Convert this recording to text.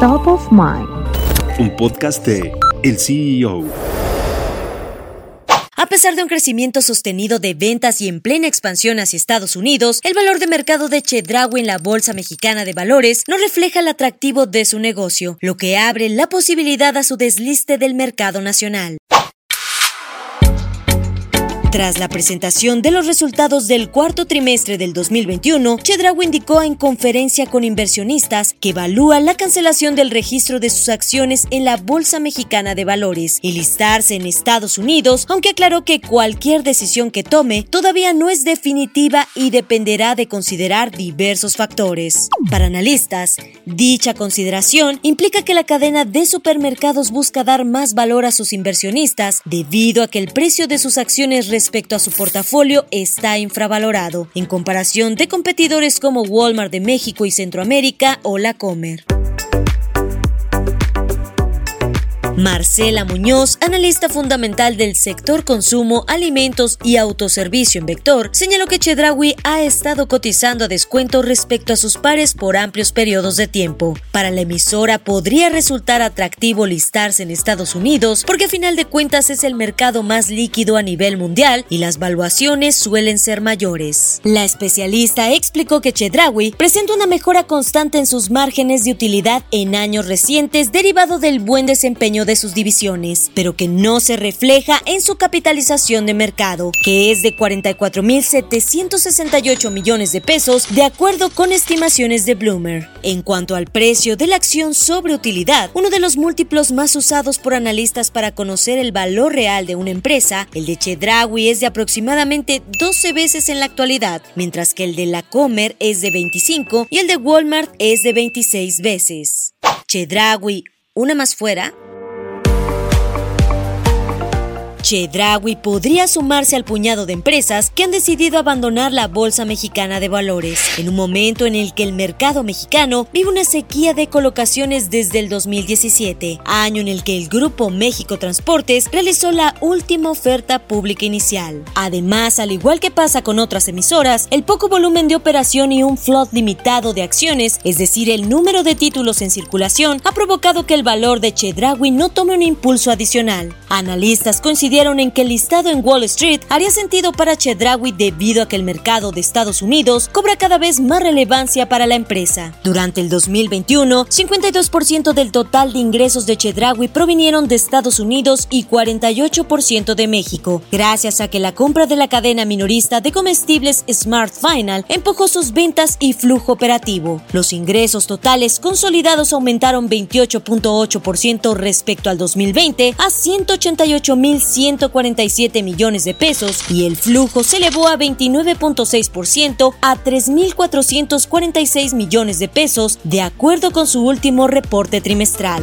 Top of Mind. Un podcast de El CEO. A pesar de un crecimiento sostenido de ventas y en plena expansión hacia Estados Unidos, el valor de mercado de Chedraui en la Bolsa Mexicana de Valores no refleja el atractivo de su negocio, lo que abre la posibilidad a su desliste del mercado nacional. Tras la presentación de los resultados del cuarto trimestre del 2021, Chedraui indicó en conferencia con inversionistas que evalúa la cancelación del registro de sus acciones en la Bolsa Mexicana de Valores y listarse en Estados Unidos, aunque aclaró que cualquier decisión que tome todavía no es definitiva y dependerá de considerar diversos factores. Para analistas, dicha consideración implica que la cadena de supermercados busca dar más valor a sus inversionistas debido a que el precio de sus acciones respecto a su portafolio está infravalorado en comparación de competidores como Walmart de México y Centroamérica o la Comer. Marcela Muñoz, analista fundamental del sector consumo, alimentos y autoservicio en Vector, señaló que Chedraui ha estado cotizando a descuento respecto a sus pares por amplios periodos de tiempo. Para la emisora podría resultar atractivo listarse en Estados Unidos porque a final de cuentas es el mercado más líquido a nivel mundial y las valuaciones suelen ser mayores. La especialista explicó que Chedraui presenta una mejora constante en sus márgenes de utilidad en años recientes derivado del buen desempeño de sus divisiones, pero que no se refleja en su capitalización de mercado, que es de 44.768 millones de pesos, de acuerdo con estimaciones de Bloomer. En cuanto al precio de la acción sobre utilidad, uno de los múltiplos más usados por analistas para conocer el valor real de una empresa, el de Chedraui es de aproximadamente 12 veces en la actualidad, mientras que el de la Comer es de 25 y el de Walmart es de 26 veces. Chedraui, una más fuera, Chedraui podría sumarse al puñado de empresas que han decidido abandonar la Bolsa Mexicana de Valores, en un momento en el que el mercado mexicano vive una sequía de colocaciones desde el 2017, año en el que el Grupo México Transportes realizó la última oferta pública inicial. Además, al igual que pasa con otras emisoras, el poco volumen de operación y un float limitado de acciones, es decir, el número de títulos en circulación, ha provocado que el valor de Chedraui no tome un impulso adicional. Analistas coincidieron en que el listado en Wall Street haría sentido para Chedraui debido a que el mercado de Estados Unidos cobra cada vez más relevancia para la empresa. Durante el 2021, 52% del total de ingresos de Chedraui provinieron de Estados Unidos y 48% de México, gracias a que la compra de la cadena minorista de comestibles Smart Final empujó sus ventas y flujo operativo. Los ingresos totales consolidados aumentaron 28.8% respecto al 2020 a 188.100 147 millones de pesos y el flujo se elevó a 29.6% a 3.446 millones de pesos, de acuerdo con su último reporte trimestral.